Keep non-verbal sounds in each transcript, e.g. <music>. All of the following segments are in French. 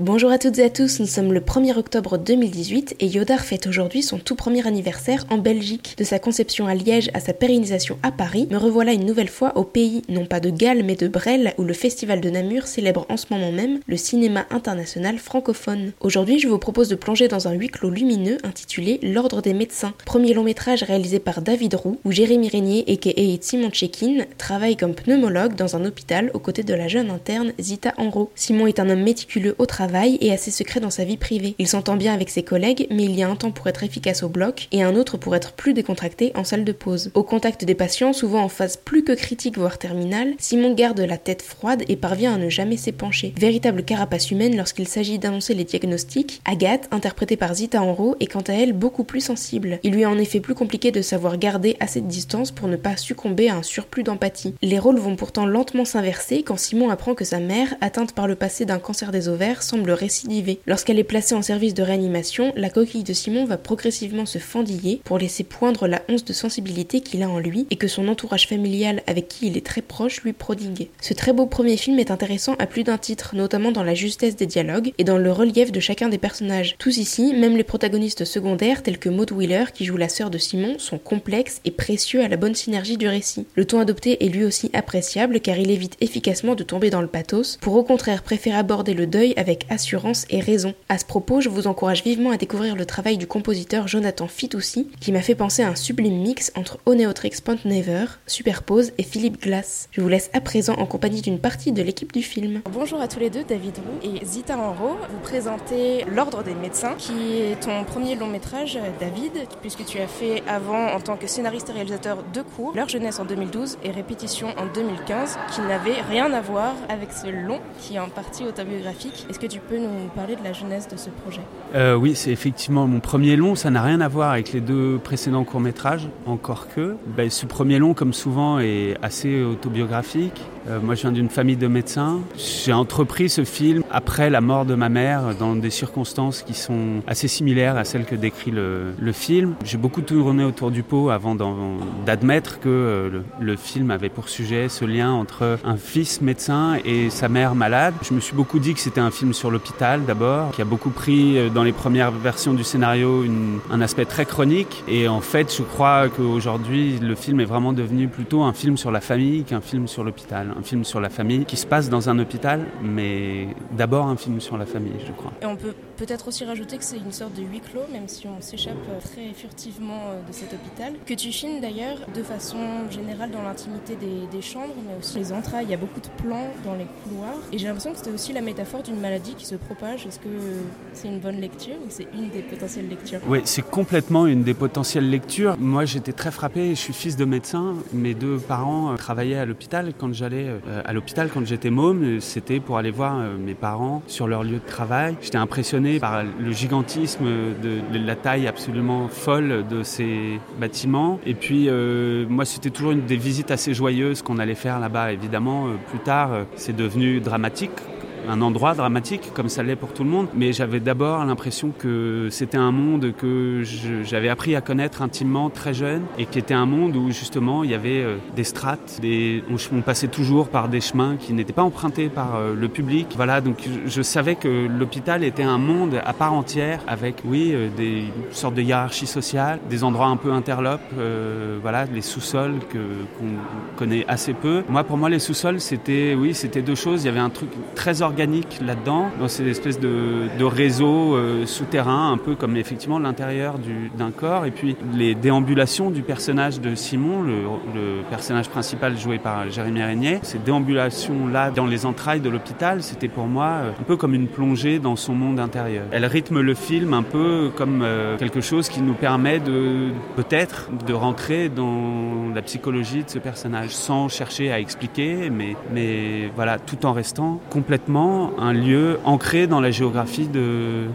Bonjour à toutes et à tous, nous sommes le 1er octobre 2018 et Yodar fête aujourd'hui son tout premier anniversaire en Belgique. De sa conception à Liège à sa pérennisation à Paris, me revoilà une nouvelle fois au pays, non pas de Galles mais de Brel, où le Festival de Namur célèbre en ce moment même le cinéma international francophone. Aujourd'hui, je vous propose de plonger dans un huis clos lumineux intitulé L'Ordre des médecins, premier long métrage réalisé par David Roux, où Jérémy Régnier et Simon Tchekin travaille comme pneumologue dans un hôpital aux côtés de la jeune interne Zita Enro. Simon est un homme méticuleux au travail et assez secret dans sa vie privée. Il s'entend bien avec ses collègues, mais il y a un temps pour être efficace au bloc et un autre pour être plus décontracté en salle de pause. Au contact des patients, souvent en phase plus que critique voire terminale, Simon garde la tête froide et parvient à ne jamais s'épancher. Véritable carapace humaine lorsqu'il s'agit d'annoncer les diagnostics, Agathe, interprétée par Zita Enro, est quant à elle beaucoup plus sensible. Il lui est en effet plus compliqué de savoir garder assez de distance pour ne pas succomber à un surplus d'empathie. Les rôles vont pourtant lentement s'inverser quand Simon apprend que sa mère, atteinte par le passé d'un cancer des ovaires, semble récidiver. Lorsqu'elle est placée en service de réanimation, la coquille de Simon va progressivement se fendiller pour laisser poindre la once de sensibilité qu'il a en lui et que son entourage familial avec qui il est très proche lui prodigue. Ce très beau premier film est intéressant à plus d'un titre, notamment dans la justesse des dialogues et dans le relief de chacun des personnages. Tous ici, même les protagonistes secondaires tels que Maud Wheeler qui joue la sœur de Simon sont complexes et précieux à la bonne synergie du récit. Le ton adopté est lui aussi appréciable car il évite efficacement de tomber dans le pathos, pour au contraire préférer aborder le deuil avec assurance et raison. À ce propos, je vous encourage vivement à découvrir le travail du compositeur Jonathan Fitoussi, qui m'a fait penser à un sublime mix entre Oneotrix Point Never, Superpose et Philippe Glass. Je vous laisse à présent en compagnie d'une partie de l'équipe du film. Bonjour à tous les deux, David Roux et Zita Enro. Vous présentez L'Ordre des médecins, qui est ton premier long métrage, David, puisque tu as fait avant en tant que scénariste et réalisateur deux cours, Leur jeunesse en 2012 et Répétition en 2015, qui n'avaient rien à voir avec ce long qui est en partie autobiographique. Est-ce que tu peux nous parler de la jeunesse de ce projet euh, Oui, c'est effectivement mon premier long. Ça n'a rien à voir avec les deux précédents courts-métrages, encore que. Ben, ce premier long, comme souvent, est assez autobiographique. Euh, moi, je viens d'une famille de médecins. J'ai entrepris ce film après la mort de ma mère, dans des circonstances qui sont assez similaires à celles que décrit le, film. J'ai beaucoup tourné autour du pot avant d'admettre que euh, le, film avait pour sujet ce lien entre un fils médecin et sa mère malade. Je me suis beaucoup dit que c'était un film sur l'hôpital d'abord, qui a beaucoup pris euh, dans les premières versions du scénario un aspect très chronique. Et en fait, je crois qu'aujourd'hui, le film est vraiment devenu plutôt un film sur la famille qu'un film sur l'hôpital un film sur la famille qui se passe dans un hôpital, mais d'abord un film sur la famille, je crois. Et on peut peut-être aussi rajouter que c'est une sorte de huis clos, même si on s'échappe très furtivement euh, de cet hôpital, que tu filmes d'ailleurs de façon générale dans l'intimité des, des, chambres, mais aussi les entrailles. Il y a beaucoup de plans dans les couloirs, et j'ai l'impression que c'était aussi la métaphore d'une maladie qui se propage. Est-ce que c'est une bonne lecture ou c'est une des potentielles lectures? Oui, c'est complètement une des potentielles lectures. Moi, j'étais très frappé. Je suis fils de médecin. Mes deux parents euh, travaillaient à l'hôpital quand j'allais euh, à l'hôpital quand j'étais môme, c'était pour aller voir euh, mes parents sur leur lieu de travail. J'étais impressionné par le gigantisme de, la taille absolument folle de ces bâtiments. Et puis, euh, moi, c'était toujours une des visites assez joyeuses qu'on allait faire là-bas. Évidemment, plus tard, c'est devenu dramatique un endroit dramatique comme ça l'est pour tout le monde, mais j'avais d'abord l'impression que c'était un monde que j'avais appris à connaître intimement très jeune et qui était un monde où justement il y avait euh, des strates, des, on, passait toujours par des chemins qui n'étaient pas empruntés par euh, le public. Voilà, donc je, savais que l'hôpital était un monde à part entière avec, oui, euh, des sortes de hiérarchie sociale, des endroits un peu interlopes, voilà, les sous-sols qu'on connaît assez peu. Moi, pour moi, les sous-sols, c'était, oui, c'était deux choses. Il y avait un truc très organisé organique là-dedans, dans ces espèces de, de réseaux euh, souterrains, un peu comme effectivement l'intérieur d'un corps. Et puis les déambulations du personnage de Simon, le, personnage principal joué par Jérémy Régnier, ces déambulations-là dans les entrailles de l'hôpital, c'était pour moi euh, un peu comme une plongée dans son monde intérieur. Elle rythme le film un peu comme euh, quelque chose qui nous permet de peut-être de rentrer dans la psychologie de ce personnage sans chercher à expliquer, mais, mais voilà, tout en restant complètement un lieu ancré dans la géographie de,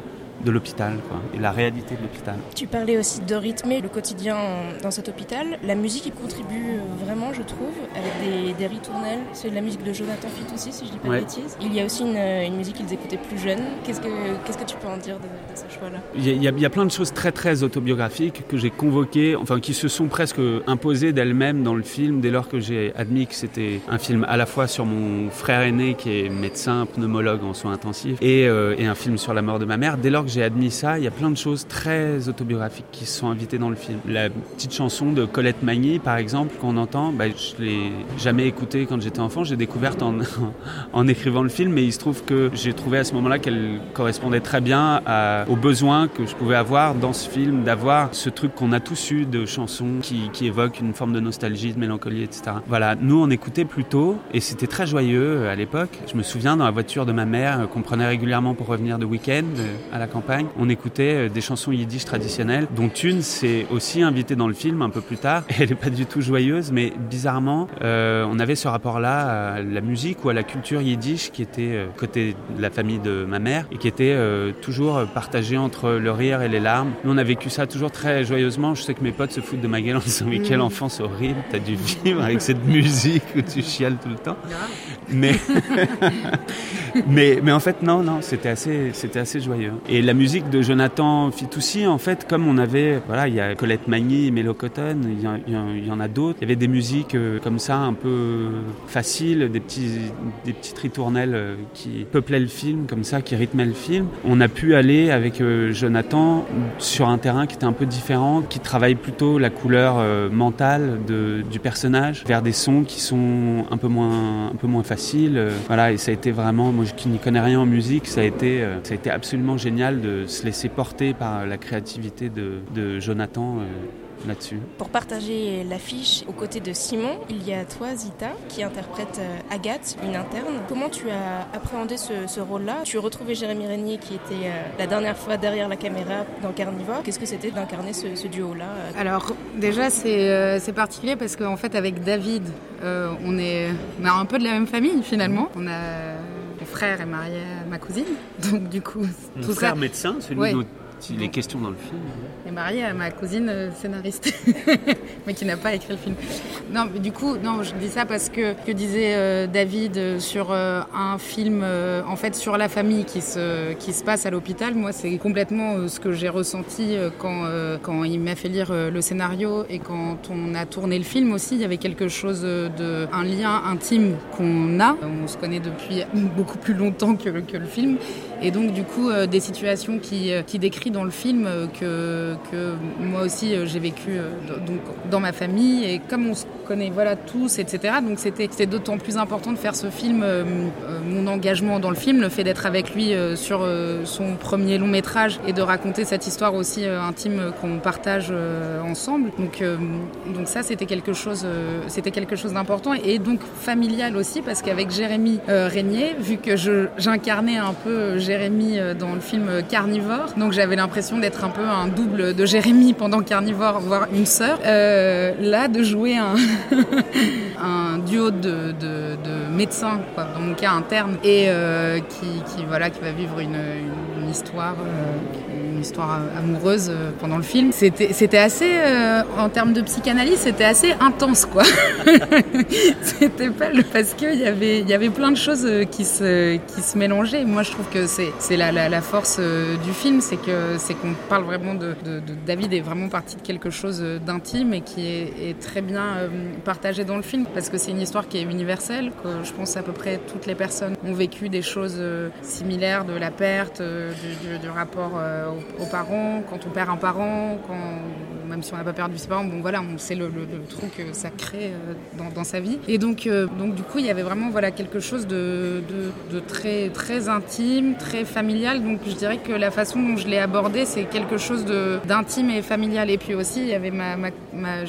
de l'hôpital et la réalité de l'hôpital. Tu parlais aussi de rythmer le quotidien dans cet hôpital. La musique y contribue vraiment, je trouve, avec des, des ritournelles. C'est de la musique de Jonathan Fitt aussi, si je dis pas de bêtises. Il y a aussi une, musique qu'ils écoutaient plus jeunes. Qu'est-ce que, qu'est-ce que tu peux en dire de, ce choix-là? Il y, a, il y, a, plein de choses très très autobiographiques que j'ai convoquées, enfin qui se sont presque imposées d'elles-mêmes dans le film dès lors que j'ai admis que c'était un film à la fois sur mon frère aîné qui est médecin, pneumologue en soins intensifs et, euh, et un film sur la mort de ma mère. Dès lors que j'ai admis ça, il y a plein de choses très autobiographiques qui se sont invitées dans le film. La petite chanson de Colette Magny, par exemple, qu'on entend, bah, je l'ai jamais écoutée quand j'étais enfant, j'ai découverte <laughs> en, écrivant le film, mais il se trouve que j'ai trouvé à ce moment-là qu'elle correspondait très bien à, aux besoins que je pouvais avoir dans ce film, d'avoir ce truc qu'on a tous eu de chansons qui, qui évoquent une forme de nostalgie, de mélancolie, etc. Voilà, nous on écoutait plutôt et c'était très joyeux à l'époque. Je me souviens dans la voiture de ma mère qu'on prenait régulièrement pour revenir de week-end euh, à la campagne, on écoutait euh, des chansons yiddish traditionnelles, dont une s'est aussi invitée dans le film un peu plus tard. <laughs> Elle n'est pas du tout joyeuse, mais bizarrement, euh, on avait ce rapport-là à la musique ou à la culture yiddish qui était euh, côté de la famille de ma mère et qui était euh, toujours partagée entre le rire et les larmes. Nous, on a vécu ça toujours très joyeusement. Je sais que mes potes se foutent de ma gueule en disant mais quelle mm. enfance horrible, t'as dû vivre avec cette musique où tu chiales tout le temps. Mais, <laughs> mais, mais en fait, non, non, c'était assez, c'était assez joyeux. Et la musique de Jonathan Fitoussi, en fait, comme on avait, voilà, il y a Colette Magny, Mélo Cotton, il y, en a d'autres. Il y avait des musiques euh, comme ça, un peu faciles, des petits, des petites ritournelles euh, qui peuplaient le film, comme ça, qui rythmaient le film. On a pu aller avec euh, Jonathan sur un terrain qui était un peu différent, qui travaille plutôt la couleur mentale du personnage vers des sons qui sont un peu moins, un peu moins faciles. Voilà, et ça a été vraiment, moi qui n'y connais rien en musique, ça a été, ça a été absolument génial de se laisser porter par la créativité de, de Jonathan là-dessus. Pour partager l'affiche aux côtés de Simon, il y a toi, Zita, qui interprète euh, Agathe, une interne. Comment tu as appréhendé ce, rôle-là? Tu retrouvais Jérémy Régnier qui était euh, la dernière fois derrière la caméra dans Carnivore. Qu'est-ce que c'était d'incarner ce, duo-là euh? Alors déjà c'est particulier parce qu'en fait avec David, on, est, on a un peu de la même famille finalement. On a mon frère est marié à ma cousine, <laughs> donc du coup tout frère médecin, celui ouais. Il est question dans le film. est marié à ma cousine euh, scénariste, <laughs> mais qui n'a pas écrit le film. Non, mais du coup, non, je dis ça parce que que disait euh, David euh, sur un film, en fait, sur la famille qui se qui se passe à l'hôpital. Moi, c'est complètement ce que j'ai ressenti quand quand il m'a fait lire le scénario et quand on a tourné le film aussi. Il y avait quelque chose de un lien intime qu'on a. On se connaît depuis beaucoup plus longtemps que, que le film, et donc du coup des situations qui qui décrivent dans le film euh, que, que moi aussi euh, j'ai vécu euh, donc, dans ma famille et comme on se connaît voilà tous etc donc c'était d'autant plus important de faire ce film mon engagement dans le film le fait d'être avec lui sur son premier long métrage et de raconter cette histoire aussi intime qu'on partage ensemble. Donc donc ça c'était quelque chose c'était quelque chose d'important et donc familial aussi parce qu'avec Jérémy Régnier vu que j'incarnais un peu Jérémy dans le film Carnivore donc j'avais l'impression d'être un peu un double de Jérémy pendant Carnivore, voire une sœur. Euh, là, de jouer un, <laughs> duo de, de, de médecins, quoi, dans mon cas interne, et euh, qui, voilà, qui va vivre une, histoire. Euh, une histoire amoureuse euh, pendant le film. C'était, assez, euh, en termes de psychanalyse, c'était assez intense, quoi. <laughs> c'était pas le, parce qu'il y avait, il y avait plein de choses euh, qui se, qui se mélangeaient. Moi, je trouve que c'est, la, la, la, force du film, c'est que, c'est qu'on parle vraiment de, de, de, David est vraiment partie de quelque chose d'intime et qui est, est très bien partagé dans le film parce que c'est une histoire qui est universelle, que je pense à peu près toutes les personnes ont vécu des choses similaires de la perte, du, du rapport au aux parents, quand on perd un parent, quand, même si on n'a pas perdu ses parents, bon voilà, on sait le, le, truc que ça crée euh, dans, dans, sa vie. Et donc, euh, donc du coup, il y avait vraiment voilà, quelque chose de, de, très, très intime, très familial. Donc je dirais que la façon dont je l'ai abordé, c'est quelque chose d'intime et familial. Et puis aussi, il y avait ma, ma, ma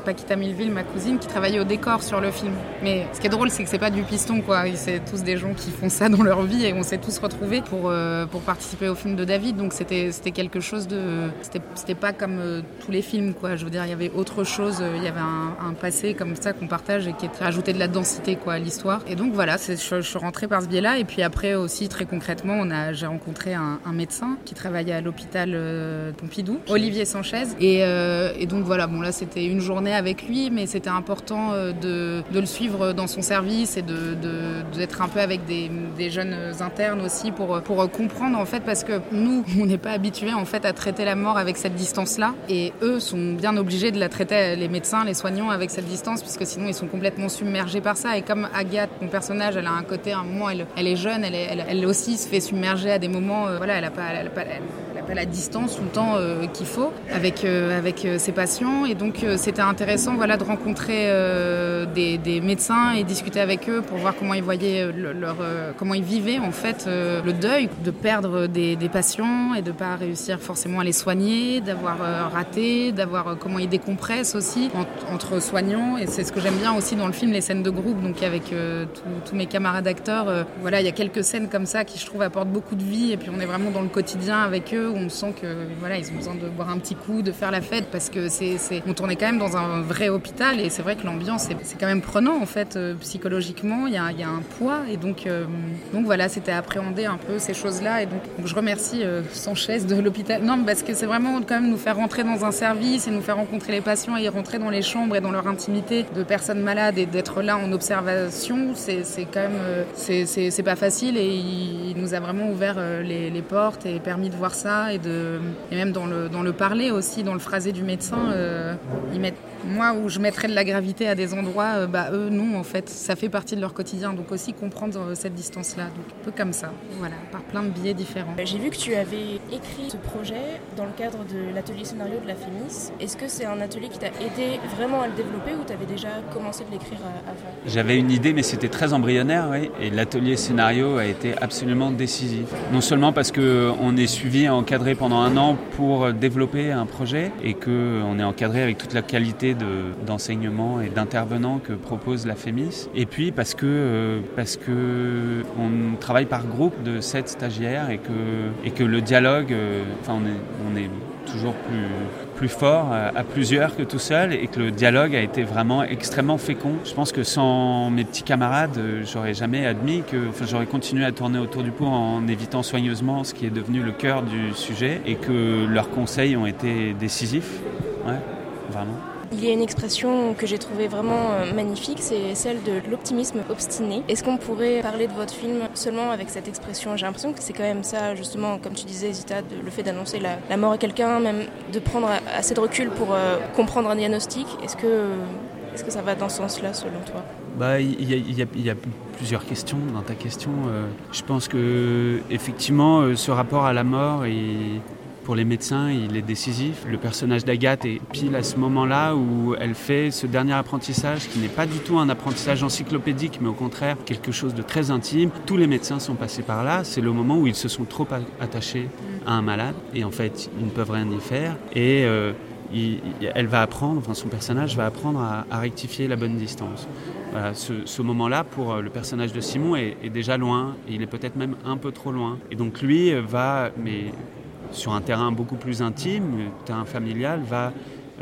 Paquita Milleville, ma cousine, qui travaillait au décor sur le film. Mais ce qui est drôle, c'est que c'est pas du piston, quoi. C'est tous des gens qui font ça dans leur vie et on s'est tous retrouvés pour, euh, pour participer au film de David. Donc c'était quelque chose de. C'était pas comme euh, tous les téléfilm, quoi. Je veux dire, il y avait autre chose, il y avait un, passé comme ça qu'on partage et qui rajoutait de la densité, quoi, à l'histoire. Et donc voilà, je, suis rentrée par ce biais-là. Et puis après aussi, très concrètement, j'ai rencontré un, médecin qui travaillait à l'hôpital euh, Pompidou, Olivier Sanchez. Et, euh, et, donc voilà, bon là, c'était une journée avec lui, mais c'était important euh, de, de, le suivre dans son service et de, d'être un peu avec des, jeunes internes aussi pour, comprendre en fait, parce que nous, <laughs> on n'est pas habitués en fait à traiter la mort avec cette distance-là. Et eux sont bien obligés de la traiter, les médecins, les soignants, avec cette distance, puisque sinon ils sont complètement submergés par ça. Et comme Agathe, mon personnage, elle a un côté, un moment, elle, est jeune, elle, aussi se fait submerger à des moments, euh, voilà, elle n'a pas, elle pas, pas, la distance tout le temps euh, qu'il faut avec, euh, avec ses patients. Et donc c'était intéressant voilà, de rencontrer des, des, médecins et discuter avec eux pour voir comment ils voyaient leur, comment ils vivaient en fait le deuil de perdre des, patients et de pas réussir forcément à les soigner, d'avoir raté, d'avoir comment ils décompressent aussi entre soignants. Et c'est ce que j'aime bien aussi dans le film, les scènes de groupe, donc avec tous mes camarades acteurs. voilà, il y a quelques scènes comme ça qui je trouve apportent beaucoup de vie et puis on est vraiment dans le quotidien avec eux on sent que voilà ils ont besoin de boire un petit coup, de faire la fête parce que c'est on tournait quand même dans un vrai hôpital et c'est vrai que l'ambiance c'est quand même prenant en fait euh, psychologiquement il y, a, y, a, un poids et donc euh, donc voilà c'était appréhender un peu ces choses là et donc, je remercie euh, Sanchez de l'hôpital. Non parce que c'est vraiment quand même nous faire rentrer dans un service et nous faire rencontrer les patients et rentrer dans les chambres et dans leur intimité de personnes malades et d'être là en observation c'est quand même c'est pas facile et il nous a vraiment ouvert euh, les, portes et permis de voir ça et, de, et même dans le, dans le parler aussi, dans le phrasé du médecin, euh, ils mettent moi, où je mettrais de la gravité à des endroits, euh, bah, eux, non, en fait, ça fait partie de leur quotidien. Donc aussi comprendre euh, cette distance-là, donc un peu comme ça, voilà, par plein de biais différents. J'ai vu que tu avais écrit ce projet dans le cadre de l'atelier scénario de la FEMIS. Est-ce que c'est un atelier qui t'a aidé vraiment à le développer ou tu avais déjà commencé de l'écrire avant? J'avais une idée, mais c'était très embryonnaire, oui. Et l'atelier scénario a été absolument décisif. Non seulement parce qu'on est suivi et encadré pendant un an pour développer un projet et qu'on est encadré avec toute la qualité d'enseignement et d'intervenants que propose la FEMIS. Et puis parce que, euh, parce que on travaille par groupe de sept stagiaires et que, et que le dialogue, euh, on est, on est toujours plus, plus fort à, plusieurs que tout seul et que le dialogue a été vraiment extrêmement fécond. Je pense que sans mes petits camarades, euh, j'aurais jamais admis que enfin, j'aurais continué à tourner autour du pot en évitant soigneusement ce qui est devenu le cœur du sujet et que leurs conseils ont été décisifs. Ouais, vraiment. Il y a une expression que j'ai trouvée vraiment euh, magnifique, c'est celle de l'optimisme obstiné. Est-ce qu'on pourrait parler de votre film seulement avec cette expression? J'ai l'impression que c'est quand même ça, justement, comme tu disais, Zita, le fait d'annoncer la, mort à quelqu'un, même de prendre assez de recul pour euh, comprendre un diagnostic. Est-ce que, est que ça va dans ce sens-là, selon toi? Bah, il y, a plusieurs questions dans ta question. Euh, je pense que effectivement, ce rapport à la mort est pour les médecins, il est décisif. Le personnage d'Agathe est pile à ce moment-là où elle fait ce dernier apprentissage qui n'est pas du tout un apprentissage encyclopédique, mais au contraire quelque chose de très intime. Tous les médecins sont passés par là. C'est le moment où ils se sont trop attachés à un malade et en fait ils ne peuvent rien y faire. Et euh, elle va apprendre, enfin son personnage va apprendre à, rectifier la bonne distance. Ce, moment-là, pour euh, le personnage de Simon, est, déjà loin, il est peut-être même un peu trop loin. Et donc lui va, mais sur un terrain beaucoup plus intime, le terrain familial, va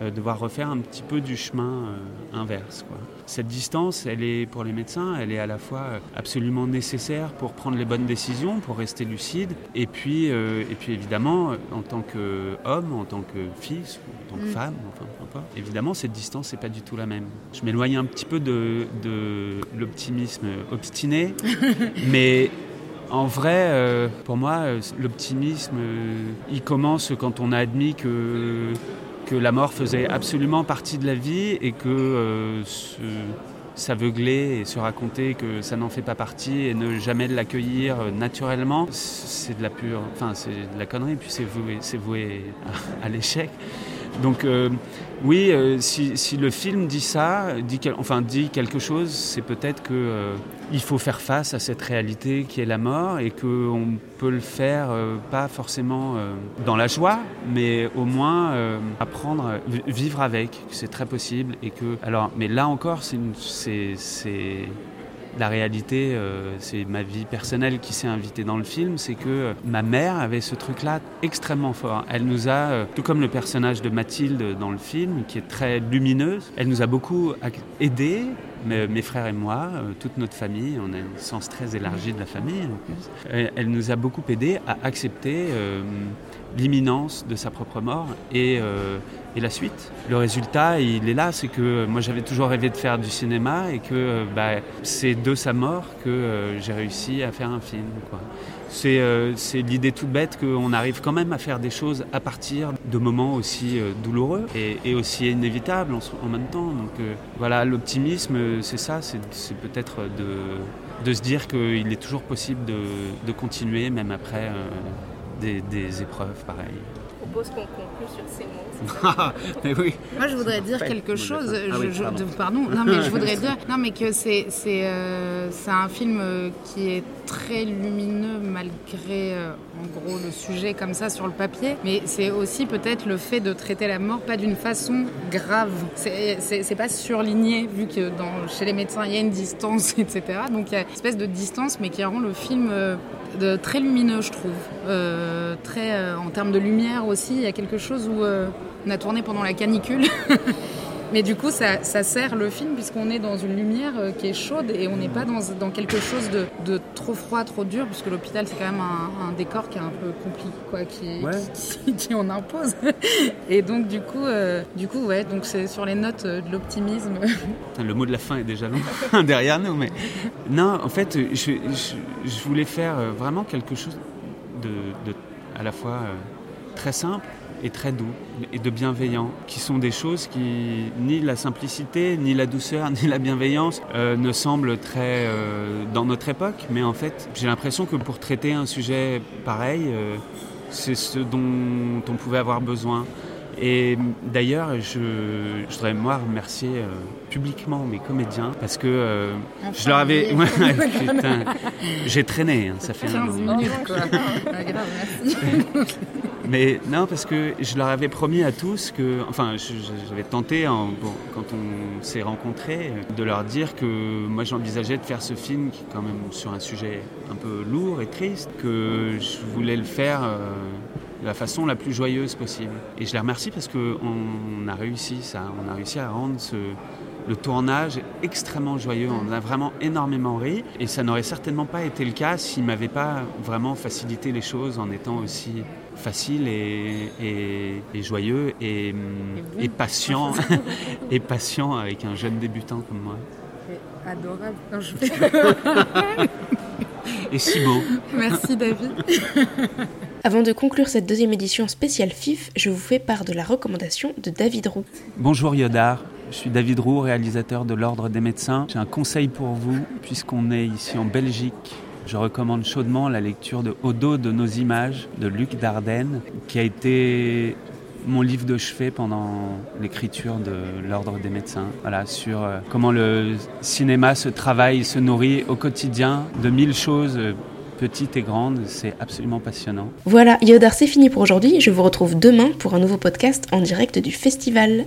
euh, devoir refaire un petit peu du chemin euh, inverse. Cette distance, elle est pour les médecins, elle est à la fois euh, absolument nécessaire pour prendre les bonnes décisions, pour rester lucide, et puis, et puis évidemment, en tant qu'homme, en tant que fils, en tant que mm. femme, enfin, évidemment, cette distance n'est pas du tout la même. Je m'éloigne un petit peu de, de l'optimisme obstiné, <laughs> mais en vrai, euh, pour moi, euh, l'optimisme, euh, il commence quand on a admis que, que la mort faisait absolument partie de la vie et que s'aveugler et se raconter que ça n'en fait pas partie et ne jamais l'accueillir naturellement, c'est de la pure, enfin c'est de la connerie, puis c'est voué, voué à l'échec. Donc euh, oui, euh, si, le film dit ça, dit, enfin dit quelque chose, c'est peut-être qu'il euh, faut faire face à cette réalité qui est la mort et qu'on peut le faire pas forcément dans la joie, mais au moins apprendre, vivre avec, c'est très possible et que alors, mais là encore, c'est La réalité, c'est ma vie personnelle qui s'est invitée dans le film, c'est que ma mère avait ce truc-là extrêmement fort. Elle nous a, tout comme le personnage de Mathilde dans le film, qui est très lumineuse, elle nous a beaucoup aidés mes, frères et moi, euh, toute notre famille, on a un sens très élargi de la famille en plus, elle nous a beaucoup aidé à accepter euh, l'imminence de sa propre mort et, euh, et, la suite. Le résultat, il est là, c'est que moi j'avais toujours rêvé de faire du cinéma et que bah, c'est de sa mort que j'ai réussi à faire un film. Quoi. Euh, c'est l'idée toute bête qu'on arrive quand même à faire des choses à partir de moments aussi euh, douloureux et, aussi inévitables en, même temps. Donc euh, voilà, l'optimisme, c'est ça, c'est peut-être de, se dire qu'il est toujours possible de, continuer même après des, des épreuves pareilles propose qu'on conclue sur ces mots. <laughs> mais oui. Moi, je voudrais dire quelque chose. Ah pardon. Non, mais je voudrais <laughs> dire, non, mais que c'est c'est euh, un film euh, qui est très lumineux malgré euh, en gros le sujet comme ça sur le papier. Mais c'est aussi peut-être le fait de traiter la mort pas d'une façon grave. C'est pas surligné vu que dans, chez les médecins il y a une distance, <laughs> etc. Donc il y a une espèce de distance, mais qui rend le film très lumineux, je trouve. Euh, euh, en termes de lumière aussi, il y a quelque chose où euh, on a tourné pendant la canicule. <laughs> Mais du coup, ça, sert le film puisqu'on est dans une lumière qui est chaude et on n'est pas dans, dans, quelque chose de, trop froid, trop dur, puisque l'hôpital, c'est quand même un, décor qui est un peu compliqué, quoi, qui, <laughs> qui, en impose. <laughs> Et donc, du coup, du coup ouais, donc c'est sur les notes de l'optimisme. <laughs> Le mot de la fin est déjà long derrière nous, mais non, en fait, je, je voulais faire vraiment quelque chose de, à la fois euh, très simple et très doux et de bienveillant, qui sont des choses qui, ni la simplicité, ni la douceur, <laughs> ni la bienveillance euh, ne semblent très euh, dans notre époque, mais en fait j'ai l'impression que pour traiter un sujet pareil, c'est ce dont on pouvait avoir besoin. Et d'ailleurs, je, voudrais moi remercier euh, publiquement mes comédiens parce que euh, je leur avais. <laughs> j'ai traîné, hein, ça fait 15 minutes quoi. <laughs> Mais non, parce que je leur avais promis à tous que. Enfin, j'avais tenté, quand on s'est rencontrés, de leur dire que moi j'envisageais de faire ce film qui est quand même sur un sujet un peu lourd et triste, que je voulais le faire. Euh, de la façon la plus joyeuse possible. Et je les remercie parce qu'on a réussi ça, on a réussi à rendre le tournage extrêmement joyeux. On a vraiment énormément ri et ça n'aurait certainement pas été le cas s'il m'avait pas vraiment facilité les choses en étant aussi facile et, et, joyeux et, et patient <laughs> et patient avec un jeune débutant comme moi. Adorable. <laughs> et si beau. Merci David. <laughs> Avant de conclure cette deuxième édition spéciale FIF, je vous fais part de la recommandation de David Roux. Bonjour Yodar, je suis David Roux, réalisateur de l'Ordre des médecins. J'ai un conseil pour vous, puisqu'on est ici en Belgique. Je recommande chaudement la lecture de Au dos de nos images de Luc Dardenne, qui a été mon livre de chevet pendant l'écriture de l'Ordre des médecins. Voilà, sur euh, comment le cinéma se travaille, se nourrit au quotidien de mille choses petite et grande, c'est absolument passionnant. Voilà, Yodar, c'est fini pour aujourd'hui. Je vous retrouve demain pour un nouveau podcast en direct du festival.